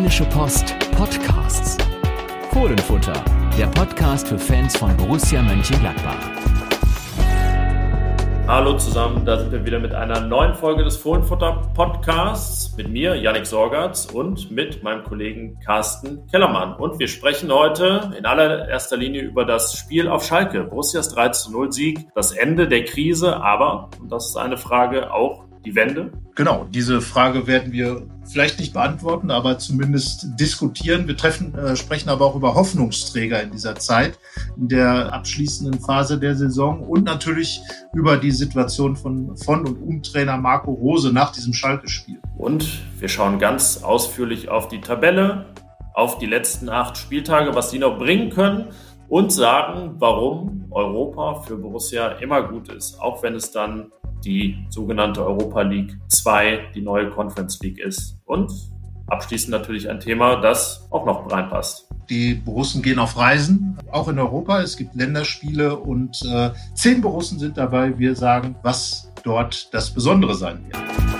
Rheinische Post Podcasts. Fohlenfutter, der Podcast für Fans von Borussia Mönchengladbach. Hallo zusammen, da sind wir wieder mit einer neuen Folge des Fohlenfutter Podcasts mit mir, Yannick Sorgatz und mit meinem Kollegen Carsten Kellermann. Und wir sprechen heute in allererster Linie über das Spiel auf Schalke. Borussias 3 zu 0 Sieg, das Ende der Krise, aber, und das ist eine Frage, auch die Wende? Genau, diese Frage werden wir vielleicht nicht beantworten, aber zumindest diskutieren. Wir treffen, äh, sprechen aber auch über Hoffnungsträger in dieser Zeit, in der abschließenden Phase der Saison und natürlich über die Situation von, von und um Trainer Marco Rose nach diesem Schalke-Spiel. Und wir schauen ganz ausführlich auf die Tabelle, auf die letzten acht Spieltage, was die noch bringen können und sagen, warum Europa für Borussia immer gut ist, auch wenn es dann die sogenannte Europa League 2, die neue Conference League ist. Und abschließend natürlich ein Thema, das auch noch reinpasst. Die Borussen gehen auf Reisen, auch in Europa. Es gibt Länderspiele und äh, zehn Borussen sind dabei. Wir sagen, was dort das Besondere sein wird.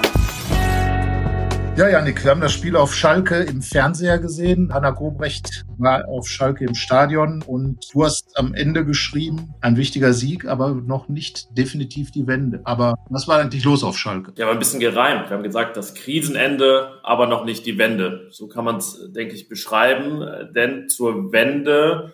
Ja, Janik, wir haben das Spiel auf Schalke im Fernseher gesehen. Hanna Gobrecht war auf Schalke im Stadion und du hast am Ende geschrieben, ein wichtiger Sieg, aber noch nicht definitiv die Wende. Aber was war eigentlich los auf Schalke? Ja, war ein bisschen gereimt. Wir haben gesagt, das Krisenende, aber noch nicht die Wende. So kann man es, denke ich, beschreiben. Denn zur Wende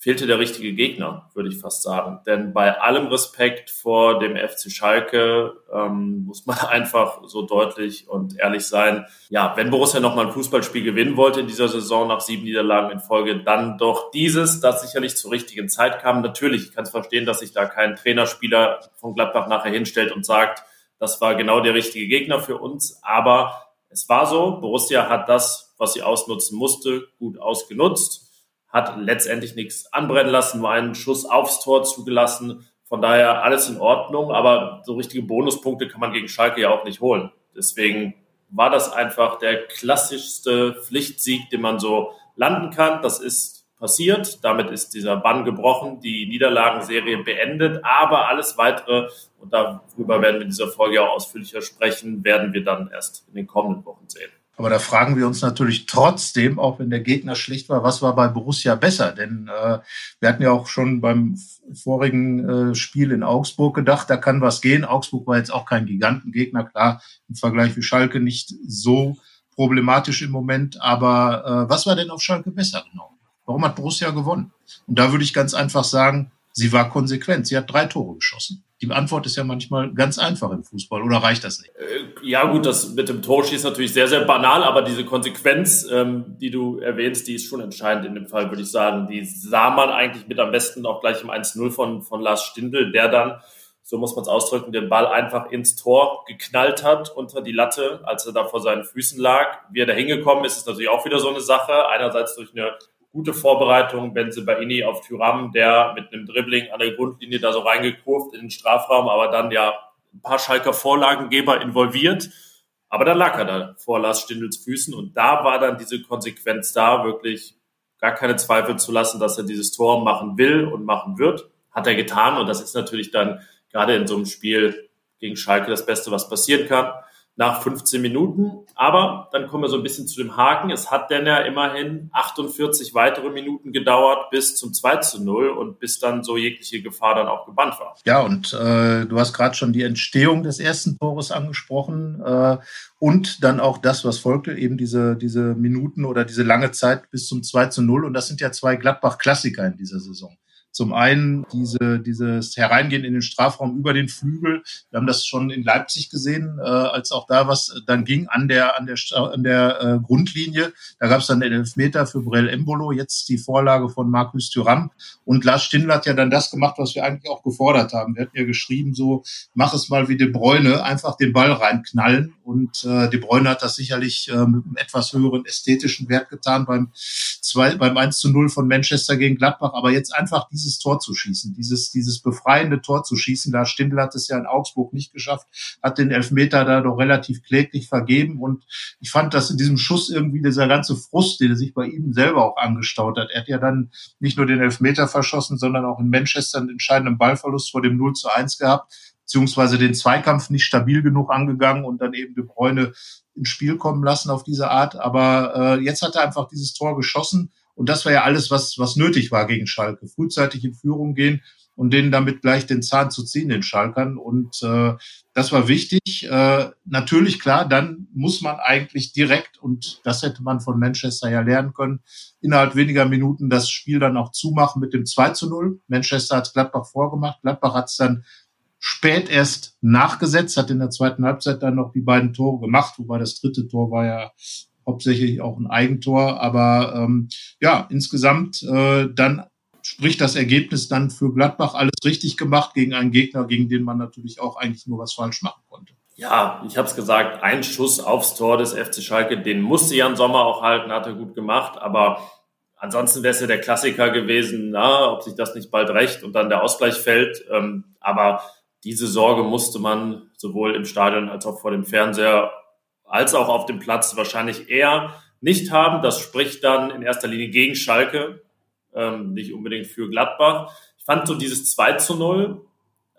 fehlte der richtige Gegner, würde ich fast sagen. Denn bei allem Respekt vor dem FC Schalke ähm, muss man einfach so deutlich und ehrlich sein. Ja, wenn Borussia nochmal ein Fußballspiel gewinnen wollte in dieser Saison nach sieben Niederlagen in Folge, dann doch dieses, das sicherlich zur richtigen Zeit kam. Natürlich, ich kann es verstehen, dass sich da kein Trainerspieler von Gladbach nachher hinstellt und sagt, das war genau der richtige Gegner für uns. Aber es war so, Borussia hat das, was sie ausnutzen musste, gut ausgenutzt hat letztendlich nichts anbrennen lassen, nur einen Schuss aufs Tor zugelassen. Von daher alles in Ordnung, aber so richtige Bonuspunkte kann man gegen Schalke ja auch nicht holen. Deswegen war das einfach der klassischste Pflichtsieg, den man so landen kann. Das ist passiert. Damit ist dieser Bann gebrochen, die Niederlagenserie beendet. Aber alles weitere, und darüber werden wir in dieser Folge auch ausführlicher sprechen, werden wir dann erst in den kommenden Wochen sehen. Aber da fragen wir uns natürlich trotzdem, auch wenn der Gegner schlecht war, was war bei Borussia besser? Denn äh, wir hatten ja auch schon beim vorigen äh, Spiel in Augsburg gedacht, da kann was gehen. Augsburg war jetzt auch kein Gigantengegner, klar, im Vergleich wie Schalke nicht so problematisch im Moment. Aber äh, was war denn auf Schalke besser genau? Warum hat Borussia gewonnen? Und da würde ich ganz einfach sagen, sie war konsequent. Sie hat drei Tore geschossen. Die Antwort ist ja manchmal ganz einfach im Fußball, oder reicht das nicht? Äh, ja, gut, das mit dem Torschießen ist natürlich sehr, sehr banal, aber diese Konsequenz, ähm, die du erwähnst, die ist schon entscheidend in dem Fall, würde ich sagen. Die sah man eigentlich mit am besten auch gleich im 1-0 von, von Lars Stindl, der dann, so muss man es ausdrücken, den Ball einfach ins Tor geknallt hat unter die Latte, als er da vor seinen Füßen lag. Wie er da hingekommen ist, ist natürlich auch wieder so eine Sache. Einerseits durch eine gute Vorbereitung. Benze Baini auf Tyram, der mit einem Dribbling an der Grundlinie da so reingekurft in den Strafraum, aber dann ja ein paar Schalker Vorlagengeber involviert. Aber dann lag er da vor Lars Stindels Füßen und da war dann diese Konsequenz da, wirklich gar keine Zweifel zu lassen, dass er dieses Tor machen will und machen wird. Hat er getan und das ist natürlich dann gerade in so einem Spiel gegen Schalke das Beste, was passieren kann nach 15 Minuten. Aber dann kommen wir so ein bisschen zu dem Haken. Es hat dann ja immerhin 48 weitere Minuten gedauert bis zum 2 zu 0 und bis dann so jegliche Gefahr dann auch gebannt war. Ja, und äh, du hast gerade schon die Entstehung des ersten Tores angesprochen äh, und dann auch das, was folgte, eben diese, diese Minuten oder diese lange Zeit bis zum 2 zu 0. Und das sind ja zwei Gladbach-Klassiker in dieser Saison. Zum einen diese, dieses Hereingehen in den Strafraum über den Flügel. Wir haben das schon in Leipzig gesehen, äh, als auch da was dann ging an der, an der, an der äh, Grundlinie. Da gab es dann den Elfmeter für Brell Embolo, jetzt die Vorlage von Markus Thuram. Und Lars Stindl hat ja dann das gemacht, was wir eigentlich auch gefordert haben. Wir hatten ja geschrieben, so, mach es mal wie De Bruyne, einfach den Ball reinknallen. Und äh, De Bruyne hat das sicherlich äh, mit einem etwas höheren ästhetischen Wert getan beim, zwei, beim 1 zu 0 von Manchester gegen Gladbach. Aber jetzt einfach dieses dieses Tor zu schießen, dieses, dieses befreiende Tor zu schießen. Da Stindl hat es ja in Augsburg nicht geschafft, hat den Elfmeter da doch relativ kläglich vergeben. Und ich fand, dass in diesem Schuss irgendwie dieser ganze Frust, der sich bei ihm selber auch angestaut hat. Er hat ja dann nicht nur den Elfmeter verschossen, sondern auch in Manchester einen entscheidenden Ballverlust vor dem 0 zu 1 gehabt beziehungsweise den Zweikampf nicht stabil genug angegangen und dann eben De Bruyne ins Spiel kommen lassen auf diese Art. Aber äh, jetzt hat er einfach dieses Tor geschossen und das war ja alles, was, was nötig war gegen Schalke. Frühzeitig in Führung gehen und denen damit gleich den Zahn zu ziehen, den Schalkern. Und äh, das war wichtig. Äh, natürlich, klar, dann muss man eigentlich direkt, und das hätte man von Manchester ja lernen können, innerhalb weniger Minuten das Spiel dann auch zumachen mit dem 2 zu 0. Manchester hat Gladbach vorgemacht. Gladbach hat es dann spät erst nachgesetzt, hat in der zweiten Halbzeit dann noch die beiden Tore gemacht, wobei das dritte Tor war ja hauptsächlich auch ein Eigentor. Aber ähm, ja, insgesamt äh, dann spricht das Ergebnis dann für Gladbach alles richtig gemacht gegen einen Gegner, gegen den man natürlich auch eigentlich nur was falsch machen konnte. Ja, ich habe es gesagt, ein Schuss aufs Tor des FC Schalke, den musste Jan Sommer auch halten, hat er gut gemacht, aber ansonsten wäre es ja der Klassiker gewesen, na, ob sich das nicht bald recht und dann der Ausgleich fällt. Ähm, aber diese Sorge musste man sowohl im Stadion als auch vor dem Fernseher als auch auf dem Platz wahrscheinlich eher nicht haben. Das spricht dann in erster Linie gegen Schalke, ähm, nicht unbedingt für Gladbach. Ich fand so dieses 2 zu 0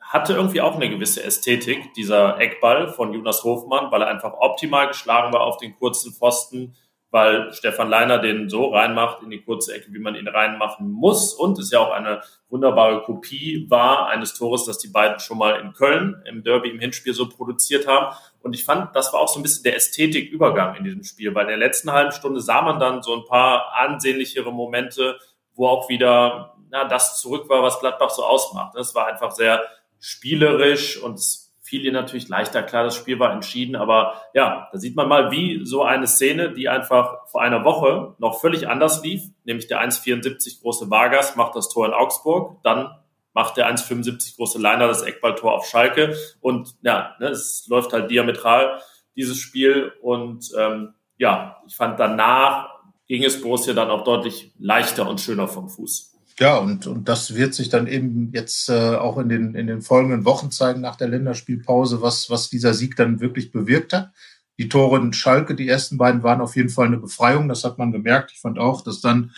hatte irgendwie auch eine gewisse Ästhetik, dieser Eckball von Jonas Hofmann, weil er einfach optimal geschlagen war auf den kurzen Pfosten, weil Stefan Leiner den so reinmacht in die kurze Ecke, wie man ihn reinmachen muss. Und es ja auch eine wunderbare Kopie war eines Tores, das die beiden schon mal in Köln im Derby im Hinspiel so produziert haben. Und ich fand, das war auch so ein bisschen der Ästhetikübergang in diesem Spiel, weil in der letzten halben Stunde sah man dann so ein paar ansehnlichere Momente, wo auch wieder na, das zurück war, was Gladbach so ausmacht. Das war einfach sehr spielerisch und es fiel ihr natürlich leichter. Klar, das Spiel war entschieden, aber ja, da sieht man mal, wie so eine Szene, die einfach vor einer Woche noch völlig anders lief, nämlich der 1,74 große Vargas macht das Tor in Augsburg, dann macht der 1,75 große Leiner das Eckballtor auf Schalke und ja, ne, es läuft halt diametral, dieses Spiel und ähm, ja, ich fand danach ging es Borussia dann auch deutlich leichter und schöner vom Fuß. Ja, und, und das wird sich dann eben jetzt äh, auch in den, in den folgenden Wochen zeigen nach der Länderspielpause, was, was dieser Sieg dann wirklich bewirkt hat. Die Tore in Schalke, die ersten beiden waren auf jeden Fall eine Befreiung, das hat man gemerkt. Ich fand auch, dass dann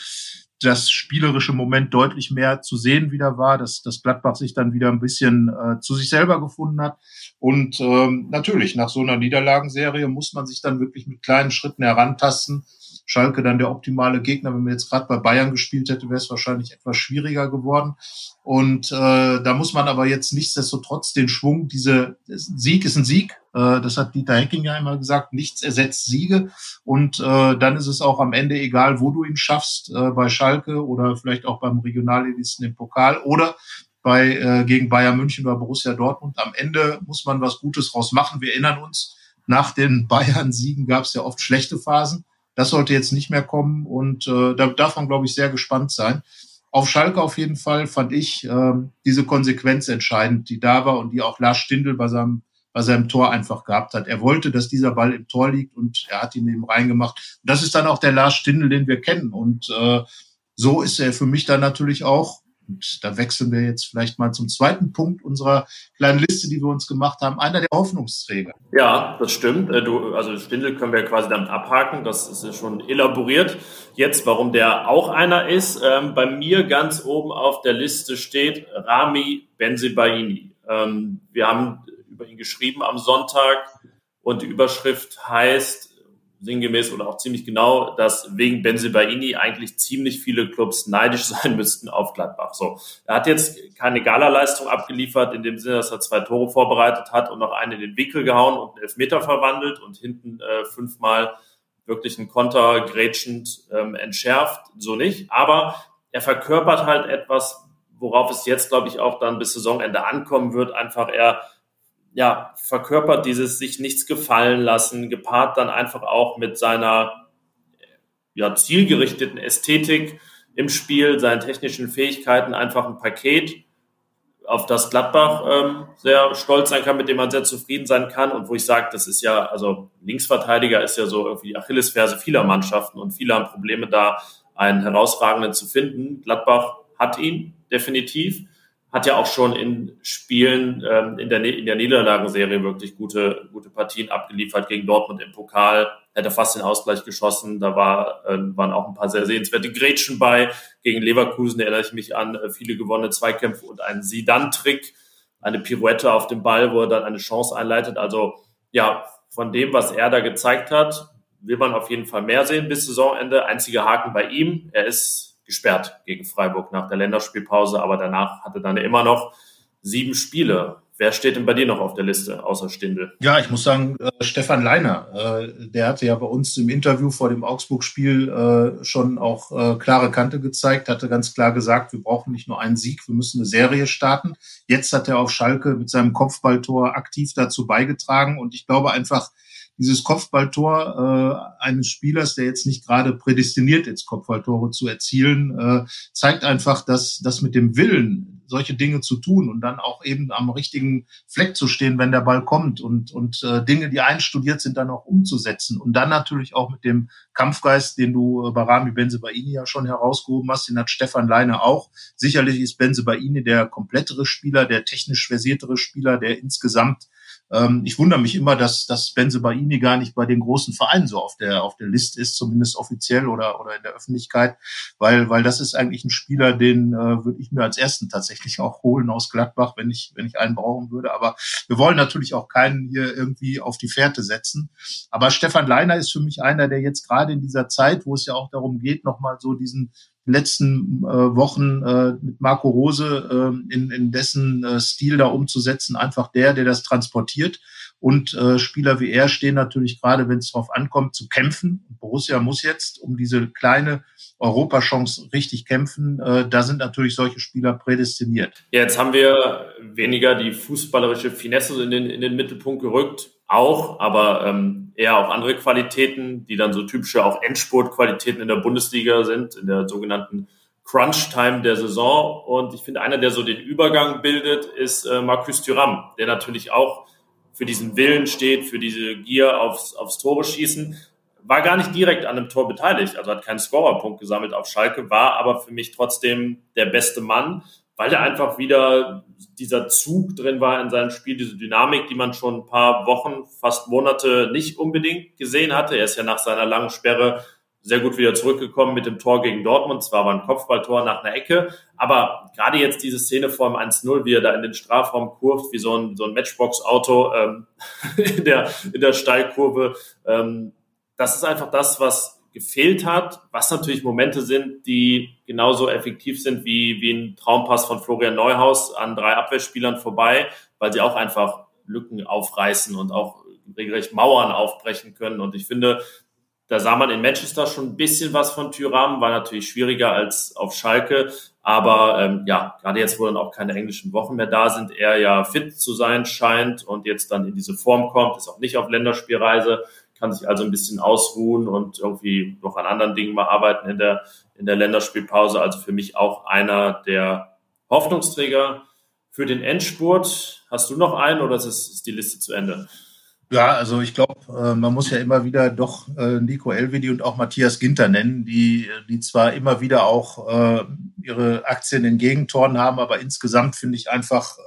das spielerische Moment deutlich mehr zu sehen wieder war, dass, dass Gladbach sich dann wieder ein bisschen äh, zu sich selber gefunden hat. Und ähm, natürlich, nach so einer Niederlagenserie muss man sich dann wirklich mit kleinen Schritten herantasten Schalke dann der optimale Gegner. Wenn man jetzt gerade bei Bayern gespielt hätte, wäre es wahrscheinlich etwas schwieriger geworden. Und äh, da muss man aber jetzt nichtsdestotrotz den Schwung, diese Sieg ist ein Sieg, äh, das hat Dieter Hecking ja einmal gesagt, nichts ersetzt Siege. Und äh, dann ist es auch am Ende egal, wo du ihn schaffst, äh, bei Schalke oder vielleicht auch beim Regionalligisten im Pokal oder bei äh, gegen Bayern München oder Borussia Dortmund. Am Ende muss man was Gutes draus machen. Wir erinnern uns, nach den Bayern-Siegen gab es ja oft schlechte Phasen. Das sollte jetzt nicht mehr kommen und äh, da darf man, glaube ich, sehr gespannt sein. Auf Schalke auf jeden Fall fand ich äh, diese Konsequenz entscheidend, die da war und die auch Lars Stindl bei seinem, bei seinem Tor einfach gehabt hat. Er wollte, dass dieser Ball im Tor liegt und er hat ihn eben reingemacht. Das ist dann auch der Lars Stindl, den wir kennen. Und äh, so ist er für mich dann natürlich auch und da wechseln wir jetzt vielleicht mal zum zweiten Punkt unserer kleinen Liste, die wir uns gemacht haben. Einer der Hoffnungsträger. Ja, das stimmt. Äh, du, also Stindel können wir quasi damit abhaken. Das ist schon elaboriert. Jetzt, warum der auch einer ist. Ähm, bei mir ganz oben auf der Liste steht Rami Benzebaini. Ähm, wir haben über ihn geschrieben am Sonntag und die Überschrift heißt, sinngemäß oder auch ziemlich genau, dass wegen Benzibaini eigentlich ziemlich viele Clubs neidisch sein müssten auf Gladbach. So, er hat jetzt keine Galaleistung abgeliefert, in dem Sinne, dass er zwei Tore vorbereitet hat und noch einen in den Winkel gehauen und einen Elfmeter verwandelt und hinten äh, fünfmal wirklich einen Konter grätschend ähm, entschärft, so nicht. Aber er verkörpert halt etwas, worauf es jetzt, glaube ich, auch dann bis Saisonende ankommen wird. Einfach er ja, verkörpert dieses sich nichts gefallen lassen, gepaart dann einfach auch mit seiner ja, zielgerichteten Ästhetik im Spiel, seinen technischen Fähigkeiten einfach ein Paket, auf das Gladbach ähm, sehr stolz sein kann, mit dem man sehr zufrieden sein kann und wo ich sage, das ist ja, also Linksverteidiger ist ja so irgendwie die Achillesferse vieler Mannschaften und viele haben Probleme da, einen herausragenden zu finden. Gladbach hat ihn definitiv hat ja auch schon in Spielen ähm, in, der, in der Niederlagenserie wirklich gute, gute Partien abgeliefert gegen Dortmund im Pokal. Hätte fast den Ausgleich geschossen. Da war, äh, waren auch ein paar sehr sehenswerte Grätschen bei. Gegen Leverkusen erinnere ich mich an äh, viele gewonnene Zweikämpfe und einen Sidan-Trick. eine Pirouette auf dem Ball, wo er dann eine Chance einleitet. Also ja, von dem, was er da gezeigt hat, will man auf jeden Fall mehr sehen bis Saisonende. Einziger Haken bei ihm, er ist gesperrt gegen Freiburg nach der Länderspielpause, aber danach hatte dann immer noch sieben Spiele. Wer steht denn bei dir noch auf der Liste außer Stindel? Ja, ich muss sagen, äh, Stefan Leiner, äh, der hatte ja bei uns im Interview vor dem Augsburg-Spiel äh, schon auch äh, klare Kante gezeigt, hatte ganz klar gesagt, wir brauchen nicht nur einen Sieg, wir müssen eine Serie starten. Jetzt hat er auf Schalke mit seinem Kopfballtor aktiv dazu beigetragen und ich glaube einfach, dieses Kopfballtor äh, eines Spielers, der jetzt nicht gerade prädestiniert ist, Kopfballtore zu erzielen, äh, zeigt einfach, dass das mit dem Willen, solche Dinge zu tun und dann auch eben am richtigen Fleck zu stehen, wenn der Ball kommt und, und äh, Dinge, die einstudiert sind, dann auch umzusetzen. Und dann natürlich auch mit dem Kampfgeist, den du äh, bei Rami Benzebaini ja schon herausgehoben hast, den hat Stefan Leine auch. Sicherlich ist Benzebaini der komplettere Spieler, der technisch versiertere Spieler, der insgesamt ähm, ich wundere mich immer, dass, dass Benzebaini gar nicht bei den großen Vereinen so auf der, auf der Liste ist, zumindest offiziell oder, oder in der Öffentlichkeit, weil, weil das ist eigentlich ein Spieler, den äh, würde ich mir als ersten tatsächlich auch holen aus Gladbach, wenn ich, wenn ich einen brauchen würde. Aber wir wollen natürlich auch keinen hier irgendwie auf die Fährte setzen. Aber Stefan Leiner ist für mich einer, der jetzt gerade in dieser Zeit, wo es ja auch darum geht, nochmal so diesen letzten äh, Wochen äh, mit Marco Rose äh, in, in dessen äh, Stil da umzusetzen, einfach der, der das transportiert. Und äh, Spieler wie er stehen natürlich gerade, wenn es darauf ankommt, zu kämpfen. Borussia muss jetzt um diese kleine Europachance richtig kämpfen. Äh, da sind natürlich solche Spieler prädestiniert. Jetzt haben wir weniger die fußballerische Finesse in den, in den Mittelpunkt gerückt auch, aber ähm, eher auch andere Qualitäten, die dann so typische auch Endspurtqualitäten in der Bundesliga sind, in der sogenannten Crunch-Time der Saison. Und ich finde, einer, der so den Übergang bildet, ist äh, Marcus Thuram, der natürlich auch für diesen Willen steht, für diese Gier aufs, aufs Tore schießen. War gar nicht direkt an einem Tor beteiligt, also hat keinen Scorerpunkt gesammelt auf Schalke, war aber für mich trotzdem der beste Mann weil da einfach wieder dieser Zug drin war in seinem Spiel, diese Dynamik, die man schon ein paar Wochen, fast Monate nicht unbedingt gesehen hatte. Er ist ja nach seiner langen Sperre sehr gut wieder zurückgekommen mit dem Tor gegen Dortmund. Zwar war ein Kopfballtor nach einer Ecke, aber gerade jetzt diese Szene vor dem 1-0, wie er da in den Strafraum kurft, wie so ein, so ein Matchbox-Auto ähm, in, der, in der Steilkurve, ähm, das ist einfach das, was gefehlt hat, was natürlich Momente sind, die genauso effektiv sind wie, wie ein Traumpass von Florian Neuhaus an drei Abwehrspielern vorbei, weil sie auch einfach Lücken aufreißen und auch regelrecht Mauern aufbrechen können. Und ich finde, da sah man in Manchester schon ein bisschen was von Tyram, war natürlich schwieriger als auf Schalke. Aber ähm, ja, gerade jetzt, wo dann auch keine englischen Wochen mehr da sind, er ja fit zu sein scheint und jetzt dann in diese Form kommt, ist auch nicht auf Länderspielreise kann sich also ein bisschen ausruhen und irgendwie noch an anderen Dingen mal arbeiten in der, in der Länderspielpause. Also für mich auch einer der Hoffnungsträger für den Endspurt. Hast du noch einen oder ist, ist die Liste zu Ende? Ja, also ich glaube, äh, man muss ja immer wieder doch äh, Nico Elvedi und auch Matthias Ginter nennen, die, die zwar immer wieder auch äh, ihre Aktien in Gegentoren haben, aber insgesamt finde ich einfach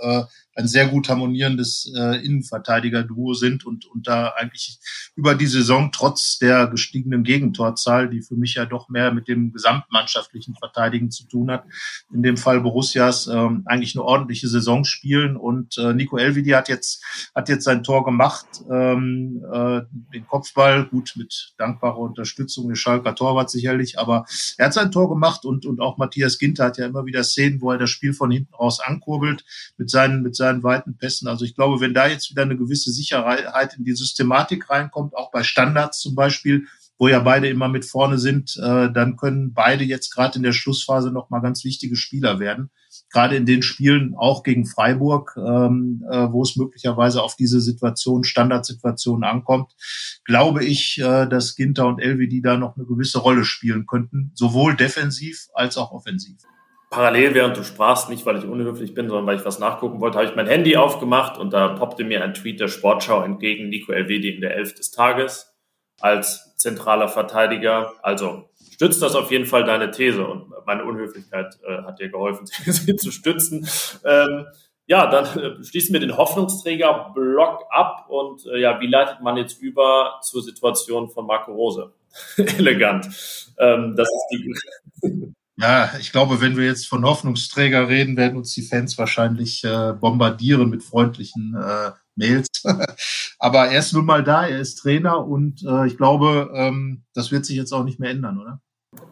ein sehr gut harmonierendes äh, Innenverteidiger-Duo sind und, und da eigentlich über die Saison trotz der gestiegenen Gegentorzahl, die für mich ja doch mehr mit dem gesamtmannschaftlichen Verteidigen zu tun hat, in dem Fall Borussias ähm, eigentlich eine ordentliche Saison spielen. Und äh, Nico Elvidi hat jetzt, hat jetzt sein Tor gemacht, ähm, äh, den Kopfball, gut mit dankbarer Unterstützung des Schalker Torwart sicherlich, aber er hat sein Tor gemacht und, und auch Matthias Ginter hat ja immer wieder Szenen, wo er das Spiel von hinten raus ankurbelt mit seinen, mit seinen seinen weiten Pässen. Also ich glaube, wenn da jetzt wieder eine gewisse Sicherheit in die Systematik reinkommt, auch bei Standards zum Beispiel, wo ja beide immer mit vorne sind, äh, dann können beide jetzt gerade in der Schlussphase noch mal ganz wichtige Spieler werden. Gerade in den Spielen auch gegen Freiburg, ähm, äh, wo es möglicherweise auf diese Situation, Standardsituation ankommt, glaube ich, äh, dass Ginter und LWD da noch eine gewisse Rolle spielen könnten, sowohl defensiv als auch offensiv parallel, während du sprachst, nicht weil ich unhöflich bin, sondern weil ich was nachgucken wollte, habe ich mein Handy aufgemacht und da poppte mir ein Tweet der Sportschau entgegen, Nico Elvedi in der Elf des Tages als zentraler Verteidiger. Also stützt das auf jeden Fall deine These und meine Unhöflichkeit äh, hat dir geholfen, sie zu stützen. Ähm, ja, dann äh, schließen wir den Hoffnungsträger-Block ab und äh, ja, wie leitet man jetzt über zur Situation von Marco Rose? Elegant. Ähm, das ist die Ja, ich glaube, wenn wir jetzt von Hoffnungsträger reden, werden uns die Fans wahrscheinlich äh, bombardieren mit freundlichen äh, Mails. Aber er ist nun mal da, er ist Trainer und äh, ich glaube, ähm, das wird sich jetzt auch nicht mehr ändern, oder?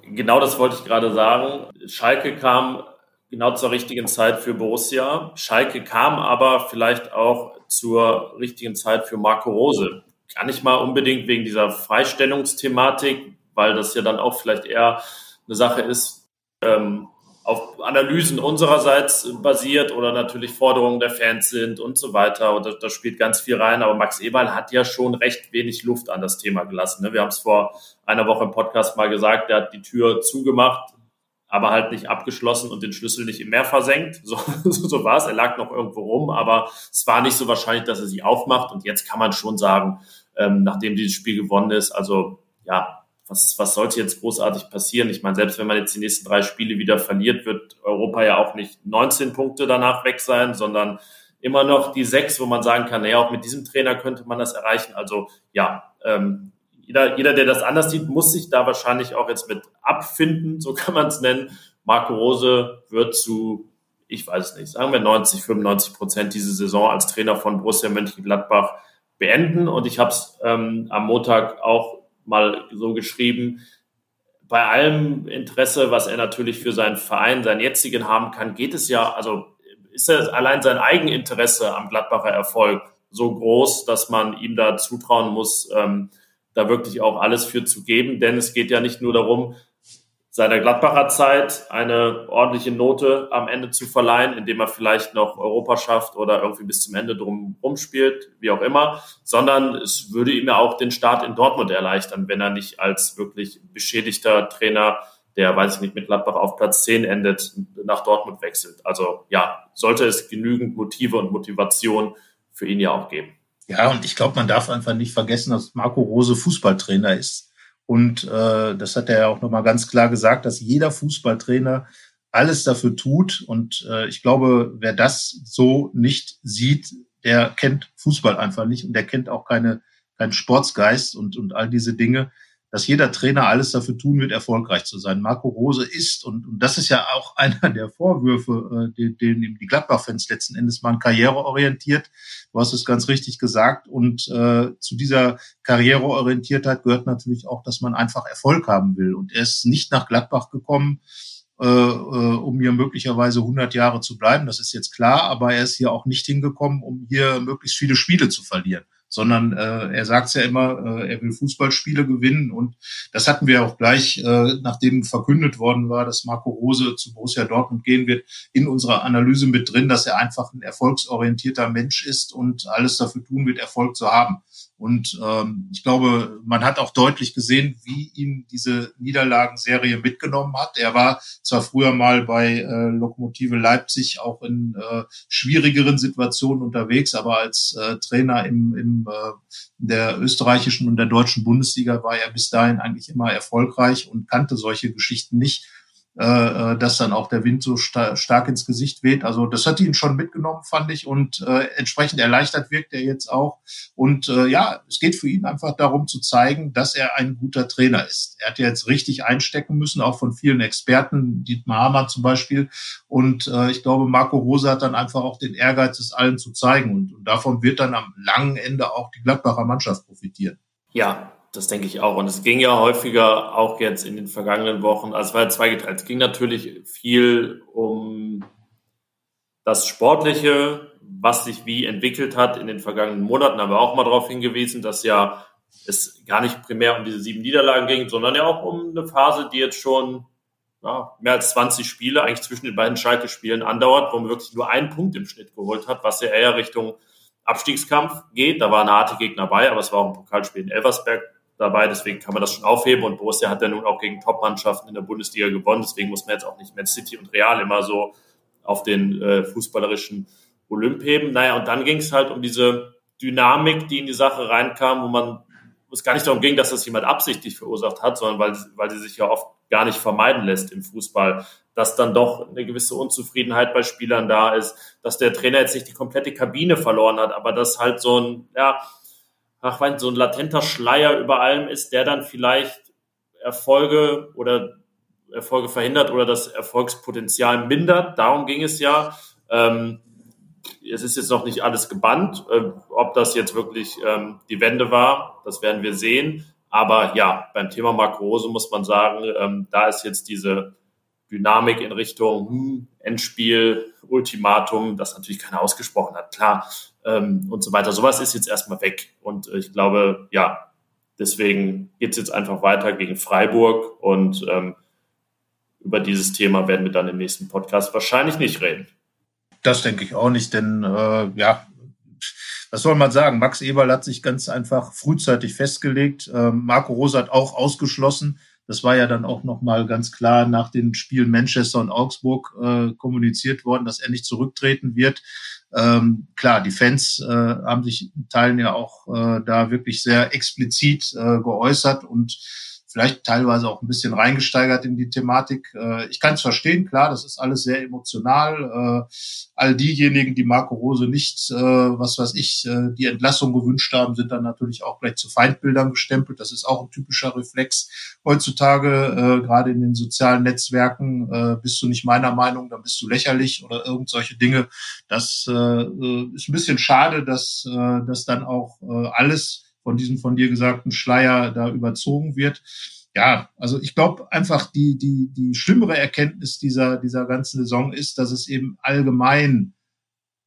Genau das wollte ich gerade sagen. Schalke kam genau zur richtigen Zeit für Borussia. Schalke kam aber vielleicht auch zur richtigen Zeit für Marco Rose. Gar nicht mal unbedingt wegen dieser Freistellungsthematik, weil das ja dann auch vielleicht eher eine Sache ist, ähm, auf Analysen unsererseits basiert oder natürlich Forderungen der Fans sind und so weiter. Und da, da spielt ganz viel rein. Aber Max Eberl hat ja schon recht wenig Luft an das Thema gelassen. Ne? Wir haben es vor einer Woche im Podcast mal gesagt, er hat die Tür zugemacht, aber halt nicht abgeschlossen und den Schlüssel nicht im Meer versenkt. So, so war es. Er lag noch irgendwo rum, aber es war nicht so wahrscheinlich, dass er sie aufmacht. Und jetzt kann man schon sagen, ähm, nachdem dieses Spiel gewonnen ist, also ja, was, was sollte jetzt großartig passieren? Ich meine, selbst wenn man jetzt die nächsten drei Spiele wieder verliert, wird Europa ja auch nicht 19 Punkte danach weg sein, sondern immer noch die sechs, wo man sagen kann, naja, auch mit diesem Trainer könnte man das erreichen. Also ja, ähm, jeder, jeder, der das anders sieht, muss sich da wahrscheinlich auch jetzt mit abfinden, so kann man es nennen. Marco Rose wird zu, ich weiß nicht, sagen wir 90, 95 Prozent diese Saison als Trainer von Borussia Mönchengladbach beenden. Und ich habe es ähm, am Montag auch mal so geschrieben, bei allem Interesse, was er natürlich für seinen Verein, seinen jetzigen haben kann, geht es ja, also ist er allein sein Eigeninteresse am Gladbacher Erfolg so groß, dass man ihm da zutrauen muss, ähm, da wirklich auch alles für zu geben. Denn es geht ja nicht nur darum, seiner Gladbacher Zeit eine ordentliche Note am Ende zu verleihen, indem er vielleicht noch Europa schafft oder irgendwie bis zum Ende drum rumspielt, wie auch immer, sondern es würde ihm ja auch den Start in Dortmund erleichtern, wenn er nicht als wirklich beschädigter Trainer, der, weiß ich nicht, mit Gladbach auf Platz 10 endet, nach Dortmund wechselt. Also ja, sollte es genügend Motive und Motivation für ihn ja auch geben. Ja, und ich glaube, man darf einfach nicht vergessen, dass Marco Rose Fußballtrainer ist und äh, das hat er ja auch nochmal ganz klar gesagt, dass jeder Fußballtrainer alles dafür tut. Und äh, ich glaube, wer das so nicht sieht, der kennt Fußball einfach nicht und der kennt auch keine, keinen Sportsgeist und, und all diese Dinge dass jeder Trainer alles dafür tun wird, erfolgreich zu sein. Marco Rose ist, und, und das ist ja auch einer der Vorwürfe, äh, den, den die Gladbach-Fans letzten Endes waren, karriereorientiert. Du hast es ganz richtig gesagt. Und äh, zu dieser Karriereorientiertheit gehört natürlich auch, dass man einfach Erfolg haben will. Und er ist nicht nach Gladbach gekommen, äh, äh um hier möglicherweise 100 Jahre zu bleiben. Das ist jetzt klar. Aber er ist hier auch nicht hingekommen, um hier möglichst viele Spiele zu verlieren sondern äh, er sagt ja immer, äh, er will Fußballspiele gewinnen und das hatten wir auch gleich, äh, nachdem verkündet worden war, dass Marco Rose zu Borussia Dortmund gehen wird, in unserer Analyse mit drin, dass er einfach ein erfolgsorientierter Mensch ist und alles dafür tun wird, Erfolg zu haben. Und ähm, ich glaube, man hat auch deutlich gesehen, wie ihn diese Niederlagenserie mitgenommen hat. Er war zwar früher mal bei äh, Lokomotive Leipzig auch in äh, schwierigeren Situationen unterwegs, aber als äh, Trainer im, im äh, der österreichischen und der deutschen Bundesliga war er bis dahin eigentlich immer erfolgreich und kannte solche Geschichten nicht. Äh, äh, dass dann auch der Wind so sta stark ins Gesicht weht. Also das hat ihn schon mitgenommen, fand ich, und äh, entsprechend erleichtert wirkt er jetzt auch. Und äh, ja, es geht für ihn einfach darum zu zeigen, dass er ein guter Trainer ist. Er hat ja jetzt richtig einstecken müssen, auch von vielen Experten, Dietmar Hamann zum Beispiel. Und äh, ich glaube, Marco Rose hat dann einfach auch den Ehrgeiz, es allen zu zeigen. Und, und davon wird dann am langen Ende auch die Gladbacher Mannschaft profitieren. Ja, das denke ich auch. Und es ging ja häufiger auch jetzt in den vergangenen Wochen, also es war ja zweigeteilt. Es ging natürlich viel um das Sportliche, was sich wie entwickelt hat in den vergangenen Monaten. Haben wir auch mal darauf hingewiesen, dass ja es gar nicht primär um diese sieben Niederlagen ging, sondern ja auch um eine Phase, die jetzt schon ja, mehr als 20 Spiele eigentlich zwischen den beiden Schalke-Spielen andauert, wo man wirklich nur einen Punkt im Schnitt geholt hat, was ja eher Richtung Abstiegskampf geht. Da waren harte Gegner dabei, aber es war auch ein Pokalspiel in Elversberg dabei, deswegen kann man das schon aufheben. Und Borussia hat ja nun auch gegen Top-Mannschaften in der Bundesliga gewonnen, deswegen muss man jetzt auch nicht Man City und Real immer so auf den äh, fußballerischen Olymp heben. Naja, und dann ging es halt um diese Dynamik, die in die Sache reinkam, wo man wo es gar nicht darum ging, dass das jemand absichtlich verursacht hat, sondern weil, weil sie sich ja oft gar nicht vermeiden lässt im Fußball, dass dann doch eine gewisse Unzufriedenheit bei Spielern da ist, dass der Trainer jetzt nicht die komplette Kabine verloren hat, aber dass halt so ein, ja, ach, weil so ein latenter Schleier über allem ist, der dann vielleicht Erfolge oder Erfolge verhindert oder das Erfolgspotenzial mindert. Darum ging es ja. Ähm, es ist jetzt noch nicht alles gebannt. Äh, ob das jetzt wirklich ähm, die Wende war, das werden wir sehen. Aber ja, beim Thema Marco Rose muss man sagen, ähm, da ist jetzt diese Dynamik in Richtung hm, Endspiel, Ultimatum, das natürlich keiner ausgesprochen hat, klar, ähm, und so weiter. Sowas ist jetzt erstmal weg. Und ich glaube, ja, deswegen geht es jetzt einfach weiter gegen Freiburg und ähm, über dieses Thema werden wir dann im nächsten Podcast wahrscheinlich nicht reden. Das denke ich auch nicht, denn äh, ja, was soll man sagen? Max Eberl hat sich ganz einfach frühzeitig festgelegt. Ähm, Marco Rose hat auch ausgeschlossen. Das war ja dann auch nochmal ganz klar nach den Spielen Manchester und Augsburg äh, kommuniziert worden, dass er nicht zurücktreten wird. Ähm, klar, die Fans äh, haben sich in Teilen ja auch äh, da wirklich sehr explizit äh, geäußert und vielleicht teilweise auch ein bisschen reingesteigert in die Thematik. Äh, ich kann es verstehen, klar, das ist alles sehr emotional. Äh, all diejenigen, die Marco Rose nicht, äh, was weiß ich, äh, die Entlassung gewünscht haben, sind dann natürlich auch gleich zu Feindbildern gestempelt. Das ist auch ein typischer Reflex heutzutage, äh, gerade in den sozialen Netzwerken. Äh, bist du nicht meiner Meinung, dann bist du lächerlich oder irgend solche Dinge. Das äh, äh ist ein bisschen schade, dass, äh, dass dann auch äh, alles von diesem von dir gesagten Schleier da überzogen wird. Ja, also ich glaube einfach die, die, die schlimmere Erkenntnis dieser, dieser ganzen Saison ist, dass es eben allgemein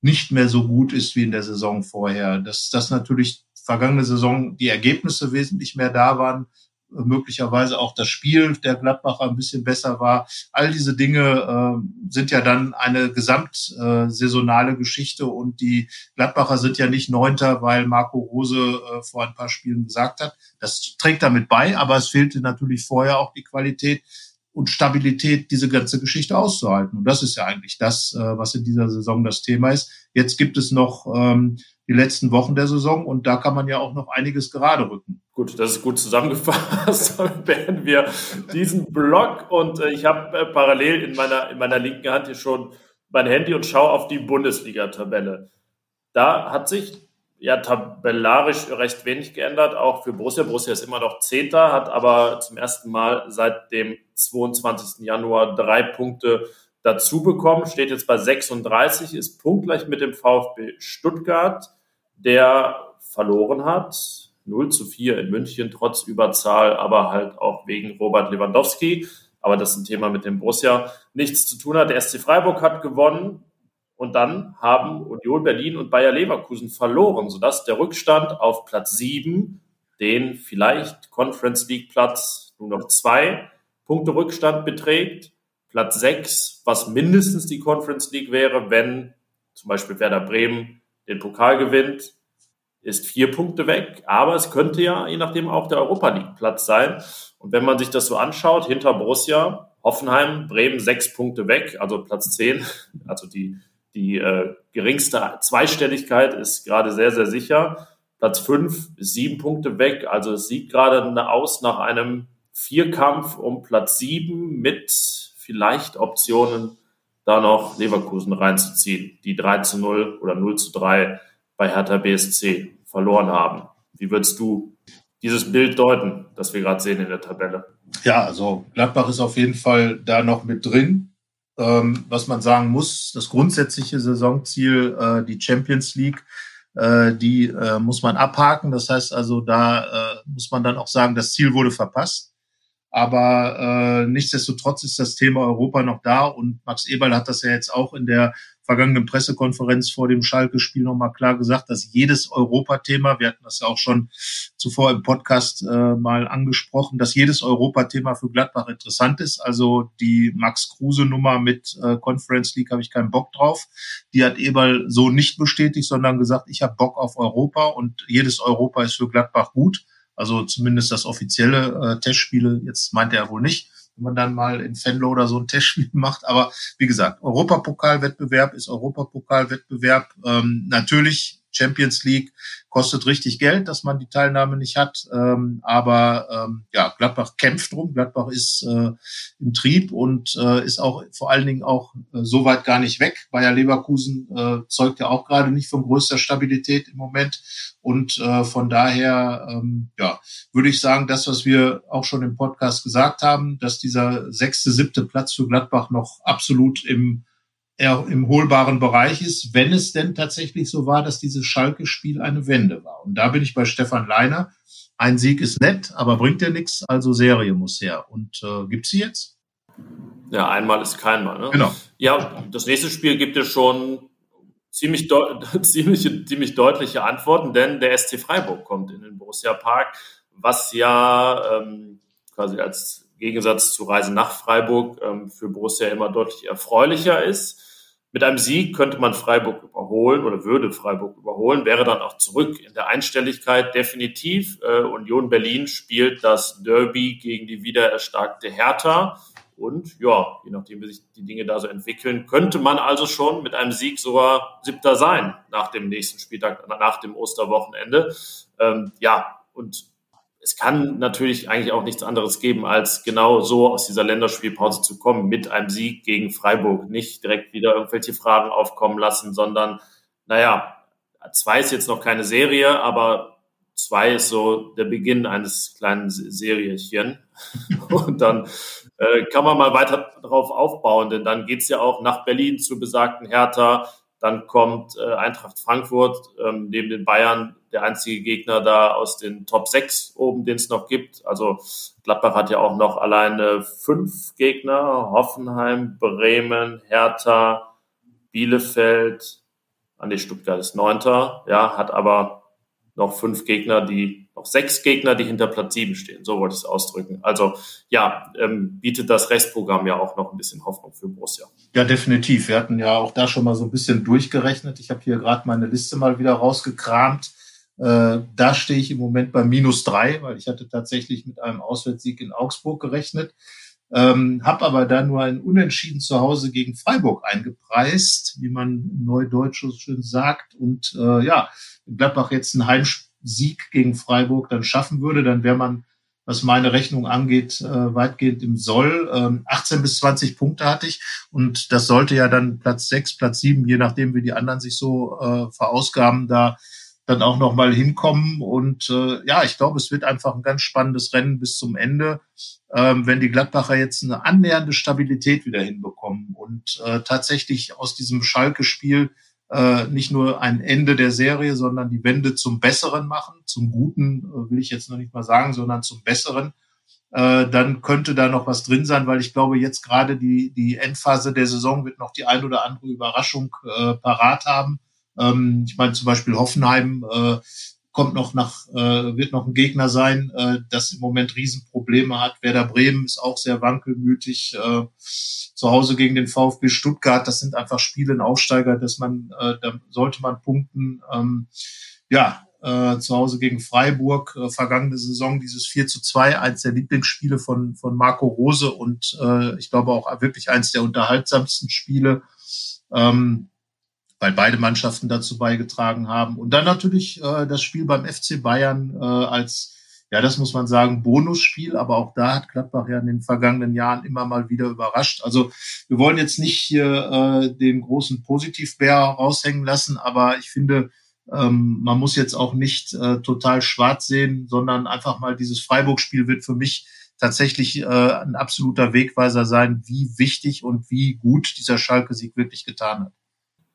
nicht mehr so gut ist wie in der Saison vorher. Dass, dass natürlich vergangene Saison die Ergebnisse wesentlich mehr da waren, möglicherweise auch das Spiel der Gladbacher ein bisschen besser war. All diese Dinge äh, sind ja dann eine gesamtsaisonale äh, Geschichte und die Gladbacher sind ja nicht Neunter, weil Marco Rose äh, vor ein paar Spielen gesagt hat. Das trägt damit bei, aber es fehlte natürlich vorher auch die Qualität und Stabilität, diese ganze Geschichte auszuhalten. Und das ist ja eigentlich das, äh, was in dieser Saison das Thema ist. Jetzt gibt es noch ähm, die letzten Wochen der Saison und da kann man ja auch noch einiges gerade rücken. Gut, das ist gut zusammengefasst. Dann beenden wir diesen Blog und äh, ich habe äh, parallel in meiner, in meiner linken Hand hier schon mein Handy und schaue auf die Bundesliga-Tabelle. Da hat sich ja tabellarisch recht wenig geändert, auch für Borussia. Borussia ist immer noch Zehnter, hat aber zum ersten Mal seit dem 22. Januar drei Punkte dazu bekommen, steht jetzt bei 36, ist punktgleich mit dem VfB Stuttgart der verloren hat. 0 zu 4 in München, trotz Überzahl, aber halt auch wegen Robert Lewandowski. Aber das ist ein Thema, mit dem Borussia nichts zu tun hat. Der SC Freiburg hat gewonnen und dann haben Union Berlin und Bayer Leverkusen verloren, sodass der Rückstand auf Platz 7, den vielleicht Conference League Platz nur noch zwei Punkte Rückstand beträgt. Platz 6, was mindestens die Conference League wäre, wenn zum Beispiel Werder Bremen den Pokal gewinnt, ist vier Punkte weg, aber es könnte ja je nachdem auch der Europa League Platz sein. Und wenn man sich das so anschaut, hinter Borussia, Hoffenheim, Bremen sechs Punkte weg, also Platz zehn, also die, die äh, geringste Zweistelligkeit ist gerade sehr, sehr sicher. Platz fünf ist sieben Punkte weg, also es sieht gerade aus nach einem Vierkampf um Platz sieben mit vielleicht Optionen da noch Leverkusen reinzuziehen, die 3 zu 0 oder 0 zu 3 bei Hertha BSC verloren haben. Wie würdest du dieses Bild deuten, das wir gerade sehen in der Tabelle? Ja, also Gladbach ist auf jeden Fall da noch mit drin. Ähm, was man sagen muss, das grundsätzliche Saisonziel, äh, die Champions League, äh, die äh, muss man abhaken. Das heißt also, da äh, muss man dann auch sagen, das Ziel wurde verpasst. Aber äh, nichtsdestotrotz ist das Thema Europa noch da und Max Eberl hat das ja jetzt auch in der vergangenen Pressekonferenz vor dem Schalke-Spiel nochmal klar gesagt, dass jedes Europathema, wir hatten das ja auch schon zuvor im Podcast äh, mal angesprochen, dass jedes Europathema für Gladbach interessant ist. Also die Max-Kruse-Nummer mit äh, Conference League habe ich keinen Bock drauf. Die hat Eberl so nicht bestätigt, sondern gesagt, ich habe Bock auf Europa und jedes Europa ist für Gladbach gut. Also zumindest das offizielle äh, Testspiele, jetzt meint er wohl nicht, wenn man dann mal in Fenlo oder so ein Testspiel macht. Aber wie gesagt, Europapokalwettbewerb ist Europapokalwettbewerb. Ähm, natürlich Champions League kostet richtig Geld, dass man die Teilnahme nicht hat. Ähm, aber ähm, ja, Gladbach kämpft drum. Gladbach ist äh, im Trieb und äh, ist auch vor allen Dingen auch äh, so weit gar nicht weg. Bayer Leverkusen äh, zeugt ja auch gerade nicht von größter Stabilität im Moment. Und äh, von daher, ähm, ja, würde ich sagen, das, was wir auch schon im Podcast gesagt haben, dass dieser sechste, siebte Platz für Gladbach noch absolut im er im hohlbaren Bereich ist, wenn es denn tatsächlich so war, dass dieses Schalke-Spiel eine Wende war. Und da bin ich bei Stefan Leiner. Ein Sieg ist nett, aber bringt ja nichts, also Serie muss her. Und äh, gibt sie jetzt? Ja, einmal ist keinmal. Ne? Genau. Ja, das nächste Spiel gibt es schon ziemlich, ziemlich, ziemlich deutliche Antworten, denn der SC Freiburg kommt in den Borussia Park, was ja ähm, quasi als Gegensatz zu Reise nach Freiburg ähm, für Borussia immer deutlich erfreulicher ist. Mit einem Sieg könnte man Freiburg überholen oder würde Freiburg überholen, wäre dann auch zurück in der Einstelligkeit definitiv. Äh, Union Berlin spielt das Derby gegen die wiedererstarkte Hertha. Und ja, je nachdem, wie sich die Dinge da so entwickeln, könnte man also schon mit einem Sieg sogar Siebter sein nach dem nächsten Spieltag, nach dem Osterwochenende. Ähm, ja, und es kann natürlich eigentlich auch nichts anderes geben, als genau so aus dieser Länderspielpause zu kommen, mit einem Sieg gegen Freiburg. Nicht direkt wieder irgendwelche Fragen aufkommen lassen, sondern, naja, zwei ist jetzt noch keine Serie, aber zwei ist so der Beginn eines kleinen Seriechen. Und dann äh, kann man mal weiter darauf aufbauen, denn dann geht's ja auch nach Berlin zu besagten Hertha. Dann kommt äh, Eintracht Frankfurt ähm, neben den Bayern der einzige Gegner da aus den Top 6 oben, den es noch gibt. Also Gladbach hat ja auch noch alleine fünf Gegner. Hoffenheim, Bremen, Hertha, Bielefeld, an die Stuttgart ist Neunter, ja, hat aber noch fünf Gegner, die, noch sechs Gegner, die hinter Platz sieben stehen. So wollte ich es ausdrücken. Also ja, ähm, bietet das Restprogramm ja auch noch ein bisschen Hoffnung für Borussia. Ja, definitiv. Wir hatten ja auch da schon mal so ein bisschen durchgerechnet. Ich habe hier gerade meine Liste mal wieder rausgekramt. Äh, da stehe ich im Moment bei minus drei, weil ich hatte tatsächlich mit einem Auswärtssieg in Augsburg gerechnet. Ähm, habe aber da nur ein Unentschieden zu Hause gegen Freiburg eingepreist, wie man neudeutsch so schön sagt. Und äh, ja, Gladbach jetzt einen Heimsieg gegen Freiburg dann schaffen würde, dann wäre man, was meine Rechnung angeht, äh, weitgehend im Soll. Ähm, 18 bis 20 Punkte hatte ich und das sollte ja dann Platz 6, Platz 7, je nachdem, wie die anderen sich so äh, verausgaben, da dann auch noch mal hinkommen. Und äh, ja, ich glaube, es wird einfach ein ganz spannendes Rennen bis zum Ende, ähm, wenn die Gladbacher jetzt eine annähernde Stabilität wieder hinbekommen und äh, tatsächlich aus diesem Schalke-Spiel äh, nicht nur ein Ende der Serie, sondern die Wende zum Besseren machen, zum Guten äh, will ich jetzt noch nicht mal sagen, sondern zum Besseren. Äh, dann könnte da noch was drin sein, weil ich glaube, jetzt gerade die, die Endphase der Saison wird noch die ein oder andere Überraschung äh, parat haben ähm, ich meine zum Beispiel Hoffenheim äh, kommt noch nach, äh, wird noch ein Gegner sein, äh, das im Moment Riesenprobleme hat. Werder Bremen ist auch sehr wankelmütig. Äh, zu Hause gegen den VfB Stuttgart, das sind einfach Spiele in Aufsteiger, dass man, äh, da sollte man punkten. Ähm, ja, äh, zu Hause gegen Freiburg, äh, vergangene Saison dieses 4 zu 2, eins der Lieblingsspiele von, von Marco Rose und äh, ich glaube auch wirklich eins der unterhaltsamsten Spiele. Ähm, weil beide Mannschaften dazu beigetragen haben. Und dann natürlich äh, das Spiel beim FC Bayern äh, als, ja, das muss man sagen, Bonusspiel, aber auch da hat Gladbach ja in den vergangenen Jahren immer mal wieder überrascht. Also wir wollen jetzt nicht hier äh, den großen Positivbär raushängen lassen, aber ich finde, ähm, man muss jetzt auch nicht äh, total schwarz sehen, sondern einfach mal dieses Freiburg-Spiel wird für mich tatsächlich äh, ein absoluter Wegweiser sein, wie wichtig und wie gut dieser Schalke-Sieg wirklich getan hat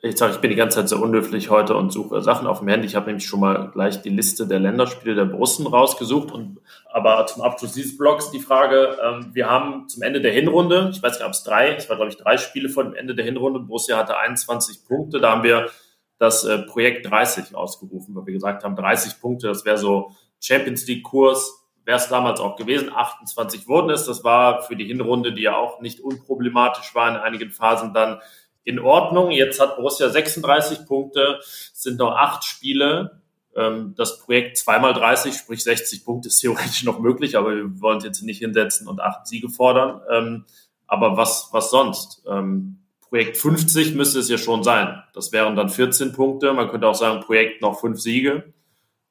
ich sage, ich bin die ganze Zeit sehr unhöflich heute und suche Sachen auf dem Handy. Ich habe nämlich schon mal gleich die Liste der Länderspiele der Borussen rausgesucht. Und aber zum Abschluss dieses Blogs die Frage: ähm, Wir haben zum Ende der Hinrunde, ich weiß nicht, ob es drei, es war glaube ich drei Spiele vor dem Ende der Hinrunde. Borussia hatte 21 Punkte. Da haben wir das äh, Projekt 30 ausgerufen, weil wir gesagt haben, 30 Punkte, das wäre so Champions League Kurs. Wäre es damals auch gewesen. 28 wurden es. Das war für die Hinrunde, die ja auch nicht unproblematisch war in einigen Phasen, dann in Ordnung. Jetzt hat Borussia 36 Punkte, sind noch acht Spiele. Ähm, das Projekt zweimal 30, sprich 60 Punkte ist theoretisch noch möglich, aber wir wollen es jetzt nicht hinsetzen und acht Siege fordern. Ähm, aber was, was sonst? Ähm, Projekt 50 müsste es ja schon sein. Das wären dann 14 Punkte. Man könnte auch sagen, Projekt noch fünf Siege.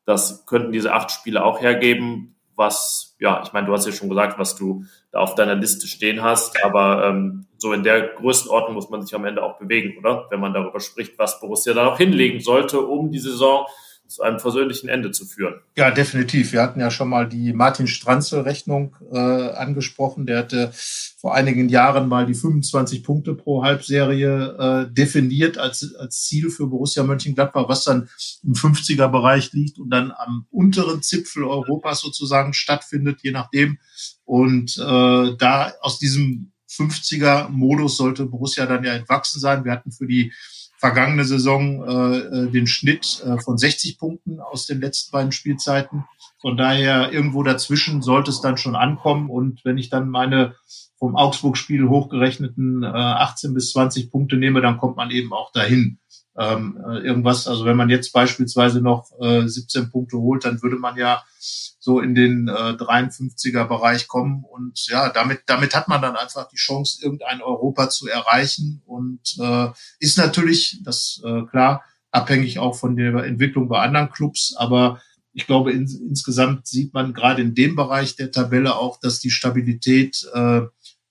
Das könnten diese acht Spiele auch hergeben, was, ja, ich meine, du hast ja schon gesagt, was du da auf deiner Liste stehen hast, aber ähm, so in der Größenordnung muss man sich am Ende auch bewegen, oder? Wenn man darüber spricht, was Borussia da noch hinlegen sollte, um die Saison zu einem versöhnlichen Ende zu führen. Ja, definitiv. Wir hatten ja schon mal die Martin Stranzel-Rechnung äh, angesprochen. Der hatte vor einigen Jahren mal die 25 Punkte pro Halbserie äh, definiert als, als Ziel für Borussia Mönchengladbach, was dann im 50er-Bereich liegt und dann am unteren Zipfel Europas sozusagen stattfindet, je nachdem. Und äh, da aus diesem 50er-Modus sollte Borussia dann ja entwachsen sein. Wir hatten für die vergangene Saison äh, äh, den Schnitt äh, von 60 Punkten aus den letzten beiden Spielzeiten. Von daher irgendwo dazwischen sollte es dann schon ankommen. Und wenn ich dann meine vom Augsburg-Spiel hochgerechneten äh, 18 bis 20 Punkte nehme, dann kommt man eben auch dahin. Ähm, äh, irgendwas, also wenn man jetzt beispielsweise noch äh, 17 Punkte holt, dann würde man ja so in den äh, 53er Bereich kommen und ja, damit damit hat man dann einfach die Chance irgendein Europa zu erreichen und äh, ist natürlich das äh, klar abhängig auch von der Entwicklung bei anderen Clubs, aber ich glaube in, insgesamt sieht man gerade in dem Bereich der Tabelle auch, dass die Stabilität äh,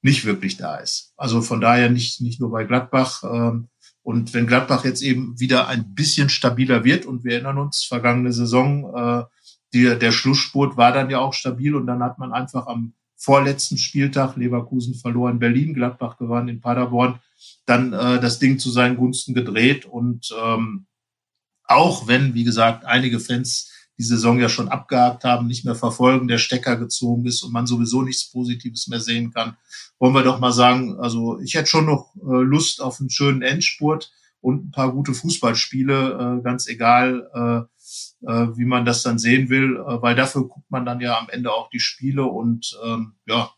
nicht wirklich da ist. Also von daher nicht nicht nur bei Gladbach äh, und wenn Gladbach jetzt eben wieder ein bisschen stabiler wird und wir erinnern uns vergangene Saison äh, die, der Schlussspurt war dann ja auch stabil und dann hat man einfach am vorletzten Spieltag Leverkusen verloren, Berlin, Gladbach gewann in Paderborn, dann äh, das Ding zu seinen Gunsten gedreht und ähm, auch wenn, wie gesagt, einige Fans die Saison ja schon abgehakt haben, nicht mehr verfolgen, der Stecker gezogen ist und man sowieso nichts Positives mehr sehen kann, wollen wir doch mal sagen, also ich hätte schon noch äh, Lust auf einen schönen Endspurt und ein paar gute Fußballspiele, äh, ganz egal, äh, wie man das dann sehen will, weil dafür guckt man dann ja am Ende auch die Spiele und ähm, ja,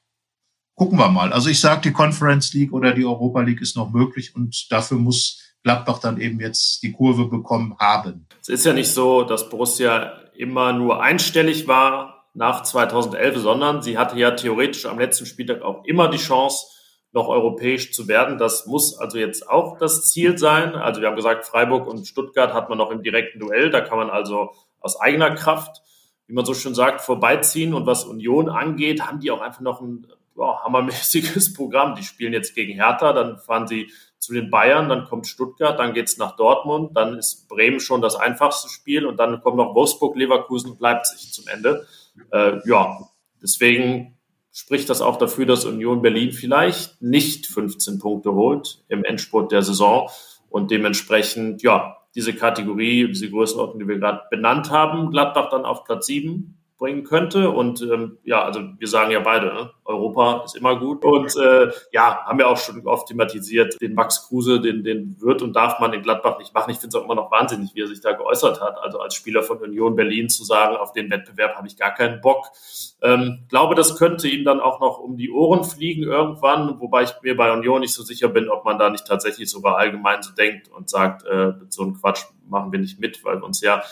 gucken wir mal. Also ich sage, die Conference League oder die Europa League ist noch möglich und dafür muss Gladbach dann eben jetzt die Kurve bekommen haben. Es ist ja nicht so, dass Borussia immer nur einstellig war nach 2011, sondern sie hatte ja theoretisch am letzten Spieltag auch immer die Chance, noch europäisch zu werden. Das muss also jetzt auch das Ziel sein. Also wir haben gesagt, Freiburg und Stuttgart hat man noch im direkten Duell. Da kann man also aus eigener Kraft, wie man so schön sagt, vorbeiziehen. Und was Union angeht, haben die auch einfach noch ein boah, hammermäßiges Programm. Die spielen jetzt gegen Hertha, dann fahren sie zu den Bayern, dann kommt Stuttgart, dann geht's nach Dortmund, dann ist Bremen schon das einfachste Spiel und dann kommen noch Wolfsburg, Leverkusen und Leipzig zum Ende. Äh, ja, deswegen spricht das auch dafür, dass Union Berlin vielleicht nicht 15 Punkte holt im Endspurt der Saison und dementsprechend, ja, diese Kategorie, diese Größenordnung, die wir gerade benannt haben, Gladbach dann auf Platz 7 bringen könnte. Und ähm, ja, also wir sagen ja beide, ne? Europa ist immer gut. Und äh, ja, haben wir auch schon oft thematisiert, den Max Kruse, den, den wird und darf man in Gladbach nicht machen. Ich finde es auch immer noch wahnsinnig, wie er sich da geäußert hat. Also als Spieler von Union Berlin zu sagen, auf den Wettbewerb habe ich gar keinen Bock. Ähm, glaube, das könnte ihm dann auch noch um die Ohren fliegen irgendwann, wobei ich mir bei Union nicht so sicher bin, ob man da nicht tatsächlich sogar allgemein so denkt und sagt, äh, so einen Quatsch machen wir nicht mit, weil wir uns ja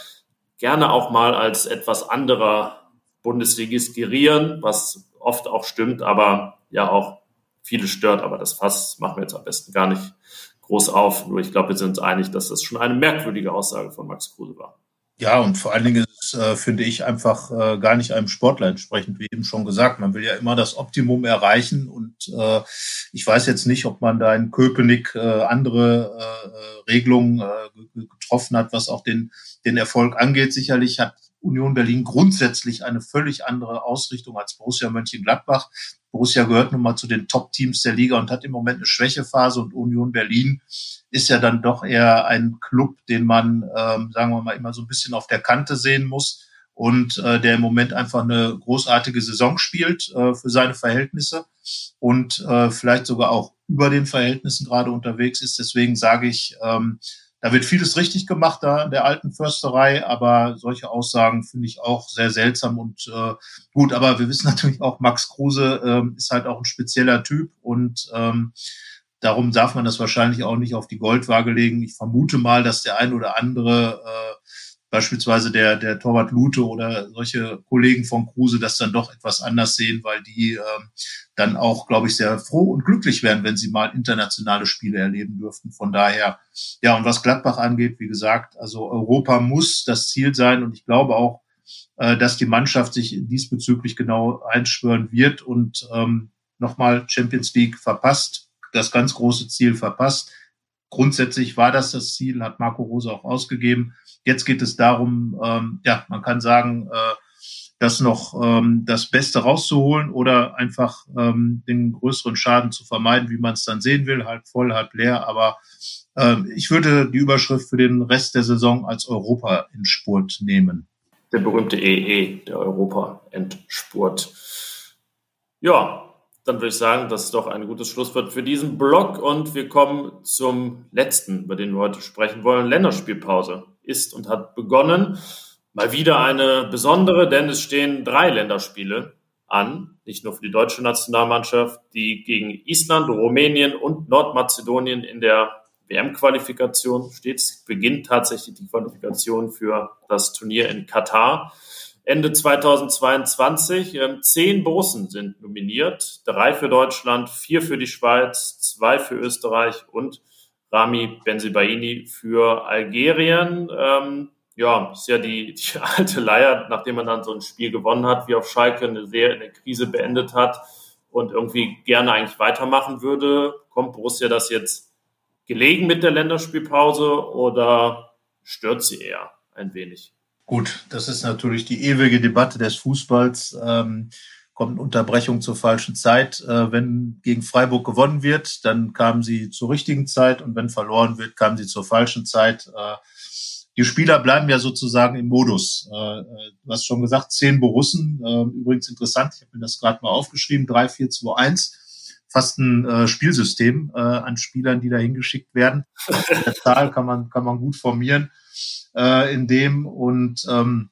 gerne auch mal als etwas anderer Bundesligist gerieren, was oft auch stimmt, aber ja auch viele stört. Aber das Fass machen wir jetzt am besten gar nicht groß auf. Nur ich glaube, wir sind uns einig, dass das schon eine merkwürdige Aussage von Max Kruse war. Ja, und vor allen Dingen ist, äh, finde ich, einfach äh, gar nicht einem Sportler entsprechend, wie eben schon gesagt. Man will ja immer das Optimum erreichen und äh, ich weiß jetzt nicht, ob man da in Köpenick äh, andere äh, Regelungen äh, getroffen hat, was auch den, den Erfolg angeht. Sicherlich hat Union Berlin grundsätzlich eine völlig andere Ausrichtung als Borussia Mönchengladbach. Borussia gehört nun mal zu den Top-Teams der Liga und hat im Moment eine Schwächephase und Union Berlin ist ja dann doch eher ein Club, den man, ähm, sagen wir mal, immer so ein bisschen auf der Kante sehen muss und äh, der im Moment einfach eine großartige Saison spielt äh, für seine Verhältnisse und äh, vielleicht sogar auch über den Verhältnissen gerade unterwegs ist. Deswegen sage ich, ähm, da wird vieles richtig gemacht da in der alten Försterei, aber solche Aussagen finde ich auch sehr seltsam und äh, gut. Aber wir wissen natürlich auch, Max Kruse ähm, ist halt auch ein spezieller Typ und ähm, darum darf man das wahrscheinlich auch nicht auf die Goldwaage legen. Ich vermute mal, dass der ein oder andere äh, beispielsweise der, der Torwart Lute oder solche Kollegen von Kruse das dann doch etwas anders sehen, weil die ähm, dann auch, glaube ich, sehr froh und glücklich wären, wenn sie mal internationale Spiele erleben dürften. Von daher, ja, und was Gladbach angeht, wie gesagt, also Europa muss das Ziel sein und ich glaube auch, äh, dass die Mannschaft sich diesbezüglich genau einschwören wird und ähm, nochmal Champions League verpasst, das ganz große Ziel verpasst. Grundsätzlich war das das Ziel, hat Marco Rose auch ausgegeben. Jetzt geht es darum, ähm, ja, man kann sagen, äh, das noch ähm, das Beste rauszuholen oder einfach ähm, den größeren Schaden zu vermeiden, wie man es dann sehen will, halb voll, halb leer. Aber ähm, ich würde die Überschrift für den Rest der Saison als Europa-Endspurt nehmen. Der berühmte EE, der Europa-Endspurt. Ja, dann würde ich sagen, das ist doch ein gutes Schlusswort für diesen Blog und wir kommen zum letzten, über den wir heute sprechen wollen. Länderspielpause ist und hat begonnen. Mal wieder eine besondere, denn es stehen drei Länderspiele an, nicht nur für die deutsche Nationalmannschaft, die gegen Island, Rumänien und Nordmazedonien in der WM-Qualifikation steht. Es beginnt tatsächlich die Qualifikation für das Turnier in Katar. Ende 2022. Ähm, zehn Borussen sind nominiert, drei für Deutschland, vier für die Schweiz, zwei für Österreich und Rami Benzibaini für Algerien. Ähm, ja, ist ja die, die alte Leier, nachdem man dann so ein Spiel gewonnen hat, wie auf Schalke eine sehr in der Krise beendet hat und irgendwie gerne eigentlich weitermachen würde. Kommt Borussia das jetzt gelegen mit der Länderspielpause oder stört sie eher ein wenig? Gut, das ist natürlich die ewige Debatte des Fußballs. Ähm, kommt Unterbrechung zur falschen Zeit. Äh, wenn gegen Freiburg gewonnen wird, dann kamen sie zur richtigen Zeit und wenn verloren wird, kamen sie zur falschen Zeit. Äh, die Spieler bleiben ja sozusagen im Modus. Äh, äh du hast schon gesagt, zehn Borussen. Äh, übrigens interessant, ich habe mir das gerade mal aufgeschrieben, 3, 4, 2, 1. Fast ein äh, Spielsystem äh, an Spielern, die da hingeschickt werden. Der Zahl kann man, kann man gut formieren äh, in dem. Und ähm,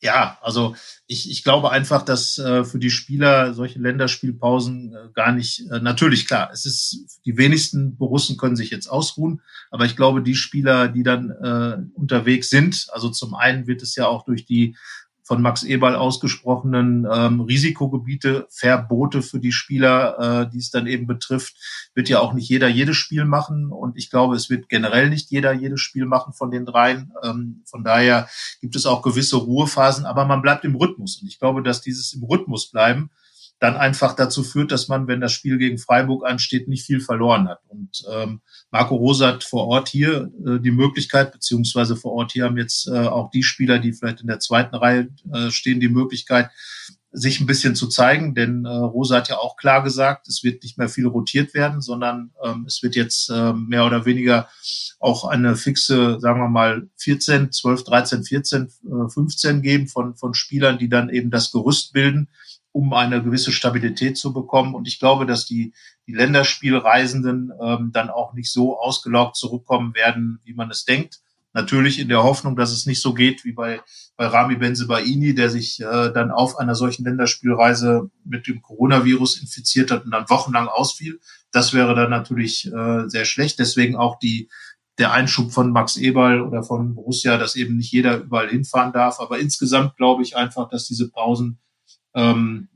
ja, also ich, ich glaube einfach, dass äh, für die Spieler solche Länderspielpausen äh, gar nicht, äh, natürlich klar, es ist, die wenigsten Borussen können sich jetzt ausruhen, aber ich glaube, die Spieler, die dann äh, unterwegs sind, also zum einen wird es ja auch durch die von Max Eberl ausgesprochenen ähm, Risikogebiete, Verbote für die Spieler, äh, die es dann eben betrifft, wird ja auch nicht jeder jedes Spiel machen. Und ich glaube, es wird generell nicht jeder jedes Spiel machen von den dreien. Ähm, von daher gibt es auch gewisse Ruhephasen, aber man bleibt im Rhythmus. Und ich glaube, dass dieses im Rhythmus bleiben dann einfach dazu führt, dass man, wenn das Spiel gegen Freiburg ansteht, nicht viel verloren hat. Und ähm, Marco Rose hat vor Ort hier äh, die Möglichkeit, beziehungsweise vor Ort hier haben jetzt äh, auch die Spieler, die vielleicht in der zweiten Reihe äh, stehen, die Möglichkeit, sich ein bisschen zu zeigen, denn äh, Rose hat ja auch klar gesagt, es wird nicht mehr viel rotiert werden, sondern ähm, es wird jetzt äh, mehr oder weniger auch eine fixe, sagen wir mal, 14, 12, 13, 14, äh, 15 geben von, von Spielern, die dann eben das Gerüst bilden um eine gewisse Stabilität zu bekommen. Und ich glaube, dass die, die Länderspielreisenden ähm, dann auch nicht so ausgelaugt zurückkommen werden, wie man es denkt. Natürlich in der Hoffnung, dass es nicht so geht wie bei, bei Rami Benzebaini, der sich äh, dann auf einer solchen Länderspielreise mit dem Coronavirus infiziert hat und dann wochenlang ausfiel. Das wäre dann natürlich äh, sehr schlecht. Deswegen auch die, der Einschub von Max Eberl oder von Borussia, dass eben nicht jeder überall hinfahren darf. Aber insgesamt glaube ich einfach, dass diese Pausen ähm,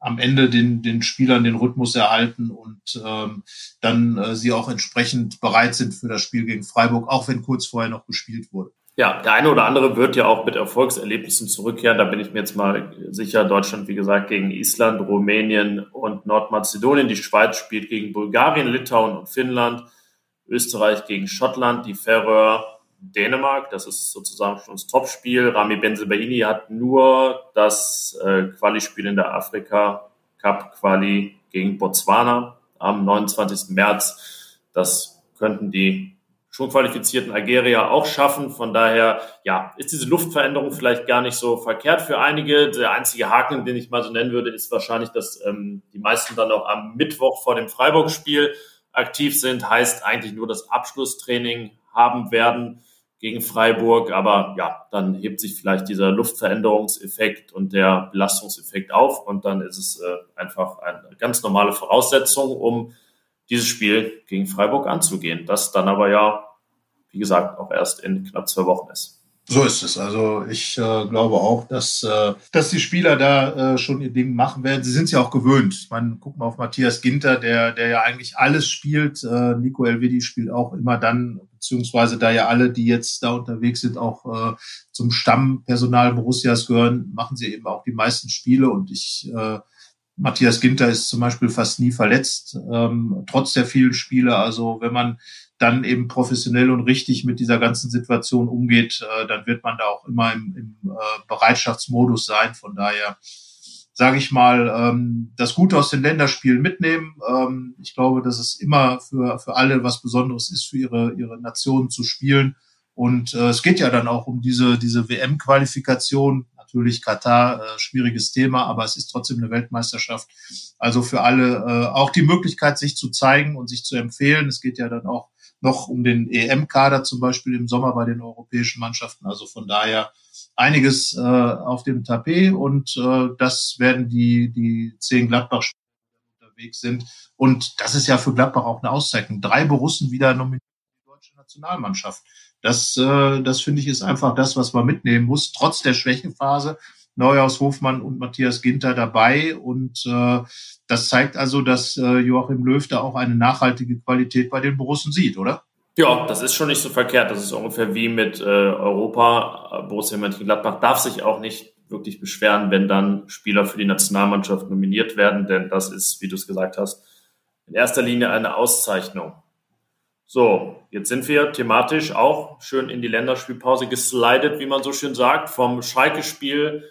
am Ende den, den Spielern den Rhythmus erhalten und ähm, dann äh, sie auch entsprechend bereit sind für das Spiel gegen Freiburg, auch wenn kurz vorher noch gespielt wurde. Ja, der eine oder andere wird ja auch mit Erfolgserlebnissen zurückkehren. Da bin ich mir jetzt mal sicher. Deutschland, wie gesagt, gegen Island, Rumänien und Nordmazedonien. Die Schweiz spielt gegen Bulgarien, Litauen und Finnland. Österreich gegen Schottland, die Färöer Dänemark. Das ist sozusagen schon das Topspiel. Rami Benzebaini hat nur das äh, Quali-Spiel in der Afrika Cup Quali gegen Botswana am 29. März. Das könnten die schon qualifizierten Algerier auch schaffen. Von daher, ja, ist diese Luftveränderung vielleicht gar nicht so verkehrt für einige. Der einzige Haken, den ich mal so nennen würde, ist wahrscheinlich, dass ähm, die meisten dann auch am Mittwoch vor dem Freiburg-Spiel aktiv sind. Heißt eigentlich nur das Abschlusstraining haben werden gegen Freiburg. Aber ja, dann hebt sich vielleicht dieser Luftveränderungseffekt und der Belastungseffekt auf und dann ist es äh, einfach eine ganz normale Voraussetzung, um dieses Spiel gegen Freiburg anzugehen. Das dann aber ja, wie gesagt, auch erst in knapp zwei Wochen ist. So ist es. Also ich äh, glaube auch, dass, äh, dass die Spieler da äh, schon ihr Ding machen werden. Sie sind es ja auch gewöhnt. Ich meine, guck mal auf Matthias Ginter, der, der ja eigentlich alles spielt. Äh, Nico Elvedi spielt auch immer dann, beziehungsweise da ja alle, die jetzt da unterwegs sind, auch äh, zum Stammpersonal Borussias gehören, machen sie eben auch die meisten Spiele. Und ich, äh, Matthias Ginter ist zum Beispiel fast nie verletzt, ähm, trotz der vielen Spiele. Also wenn man dann eben professionell und richtig mit dieser ganzen Situation umgeht, äh, dann wird man da auch immer im, im äh, Bereitschaftsmodus sein. Von daher sage ich mal, ähm, das Gute aus den Länderspielen mitnehmen. Ähm, ich glaube, dass es immer für, für alle was Besonderes ist, für ihre, ihre Nationen zu spielen. Und äh, es geht ja dann auch um diese, diese WM-Qualifikation. Natürlich Katar, äh, schwieriges Thema, aber es ist trotzdem eine Weltmeisterschaft. Also für alle äh, auch die Möglichkeit, sich zu zeigen und sich zu empfehlen. Es geht ja dann auch noch um den EM-Kader zum Beispiel im Sommer bei den europäischen Mannschaften. Also von daher einiges äh, auf dem Tapet und äh, das werden die, die zehn gladbach unterwegs sind. Und das ist ja für Gladbach auch eine Auszeichnung. Drei Borussen wieder nominiert für die deutsche Nationalmannschaft. Das, äh, das finde ich ist einfach das, was man mitnehmen muss, trotz der Schwächephase. Neuhaus, Hofmann und Matthias Ginter dabei. Und äh, das zeigt also, dass äh, Joachim Löw da auch eine nachhaltige Qualität bei den Borussen sieht, oder? Ja, das ist schon nicht so verkehrt. Das ist ungefähr wie mit äh, Europa. Borussia Mönchengladbach darf sich auch nicht wirklich beschweren, wenn dann Spieler für die Nationalmannschaft nominiert werden, denn das ist, wie du es gesagt hast, in erster Linie eine Auszeichnung. So, jetzt sind wir thematisch auch schön in die Länderspielpause geslidet, wie man so schön sagt, vom Schalke-Spiel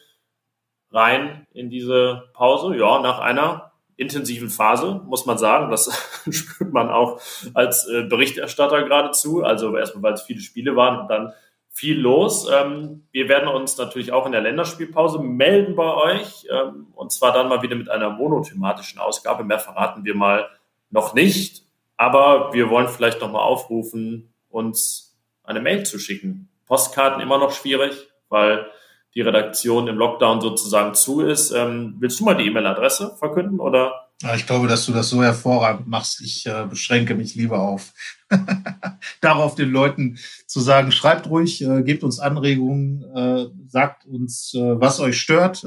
rein in diese Pause. Ja, nach einer intensiven Phase, muss man sagen. Das spürt man auch als äh, Berichterstatter geradezu. Also erstmal, weil es viele Spiele waren und dann viel los. Ähm, wir werden uns natürlich auch in der Länderspielpause melden bei euch. Ähm, und zwar dann mal wieder mit einer monothematischen Ausgabe. Mehr verraten wir mal noch nicht. Aber wir wollen vielleicht nochmal aufrufen, uns eine Mail zu schicken. Postkarten immer noch schwierig, weil die Redaktion im Lockdown sozusagen zu ist. Ähm, willst du mal die E-Mail-Adresse verkünden oder? Ich glaube, dass du das so hervorragend machst. Ich äh, beschränke mich lieber auf darauf, den Leuten zu sagen, schreibt ruhig, äh, gebt uns Anregungen, äh, sagt uns, äh, was euch stört.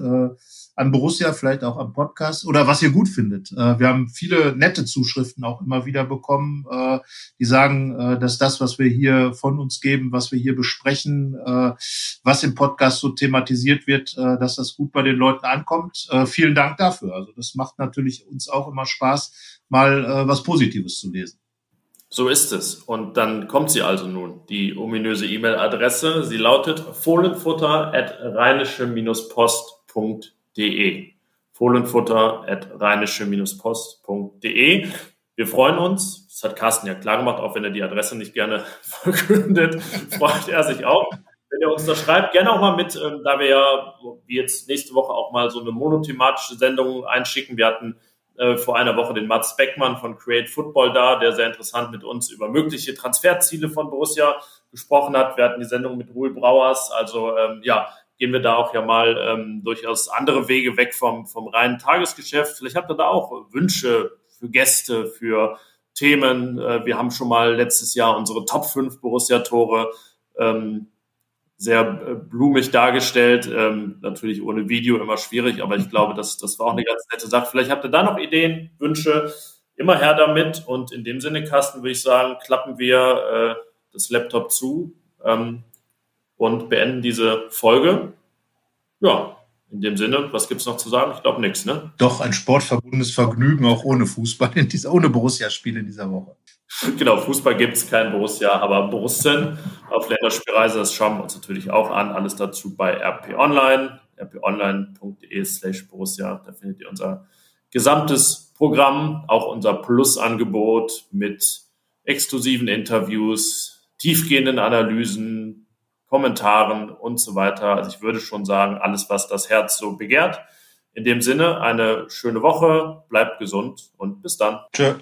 An Borussia, vielleicht auch am Podcast oder was ihr gut findet. Äh, wir haben viele nette Zuschriften auch immer wieder bekommen, äh, die sagen, äh, dass das, was wir hier von uns geben, was wir hier besprechen, was im Podcast so thematisiert wird, dass das gut bei den Leuten ankommt. Vielen Dank dafür. Also das macht natürlich uns auch immer Spaß, mal was Positives zu lesen. So ist es. Und dann kommt sie also nun, die ominöse E-Mail-Adresse. Sie lautet fohlenfutter at rheinische-post.de fohlenfutter.de. Fohlenfutter.rheinische-post.de. Wir freuen uns. Das hat Carsten ja klar gemacht, auch wenn er die Adresse nicht gerne verkündet, freut er sich auch. Wenn ihr uns da schreibt, gerne auch mal mit, ähm, da wir ja jetzt nächste Woche auch mal so eine monothematische Sendung einschicken. Wir hatten äh, vor einer Woche den Mats Beckmann von Create Football da, der sehr interessant mit uns über mögliche Transferziele von Borussia gesprochen hat. Wir hatten die Sendung mit Ruhl Brauers. Also ähm, ja, gehen wir da auch ja mal ähm, durchaus andere Wege weg vom, vom reinen Tagesgeschäft. Vielleicht habt ihr da auch Wünsche für Gäste, für Themen. Äh, wir haben schon mal letztes Jahr unsere Top 5 Borussia-Tore ähm, sehr äh, blumig dargestellt. Ähm, natürlich ohne Video immer schwierig, aber ich glaube, das, das war auch eine ganz nette Sache. Vielleicht habt ihr da noch Ideen, Wünsche. Immer her damit. Und in dem Sinne, Carsten, würde ich sagen, klappen wir äh, das Laptop zu. Ähm, und beenden diese Folge. Ja, in dem Sinne, was gibt es noch zu sagen? Ich glaube nichts, ne? Doch, ein sportverbundenes Vergnügen auch ohne Fußball, in dieser, ohne Borussia-Spiele in dieser Woche. Genau, Fußball gibt es kein Borussia, aber Borussen auf Länderspielreise, das schauen wir uns natürlich auch an. Alles dazu bei RP Online, rponline.de slash Borussia. Da findet ihr unser gesamtes Programm, auch unser Plus-Angebot mit exklusiven Interviews, tiefgehenden Analysen, Kommentaren und so weiter. Also ich würde schon sagen, alles, was das Herz so begehrt. In dem Sinne, eine schöne Woche, bleibt gesund und bis dann. Tschö.